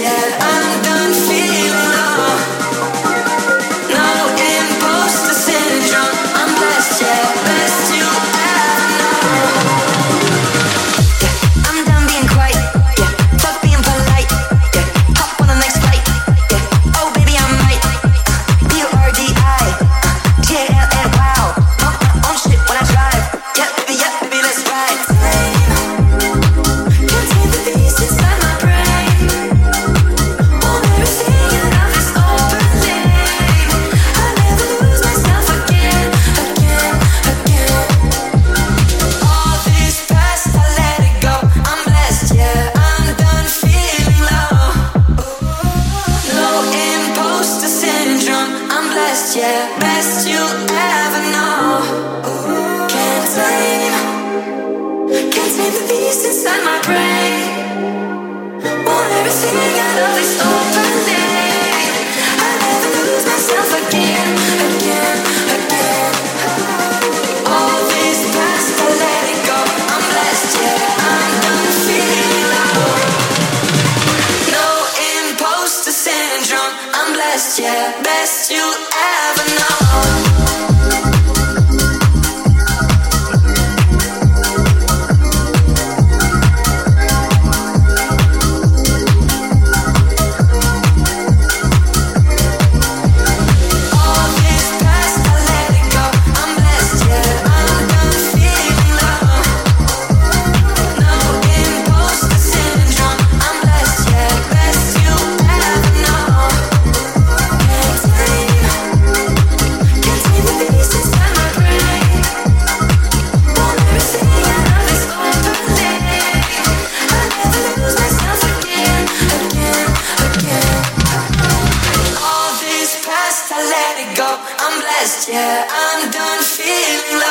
yeah. best, yeah, best you'll ever know. Can't tame, can't tame the beast inside my brain. Want everything I got of this old. best, yeah, best you ever. last year. I'm done feeling like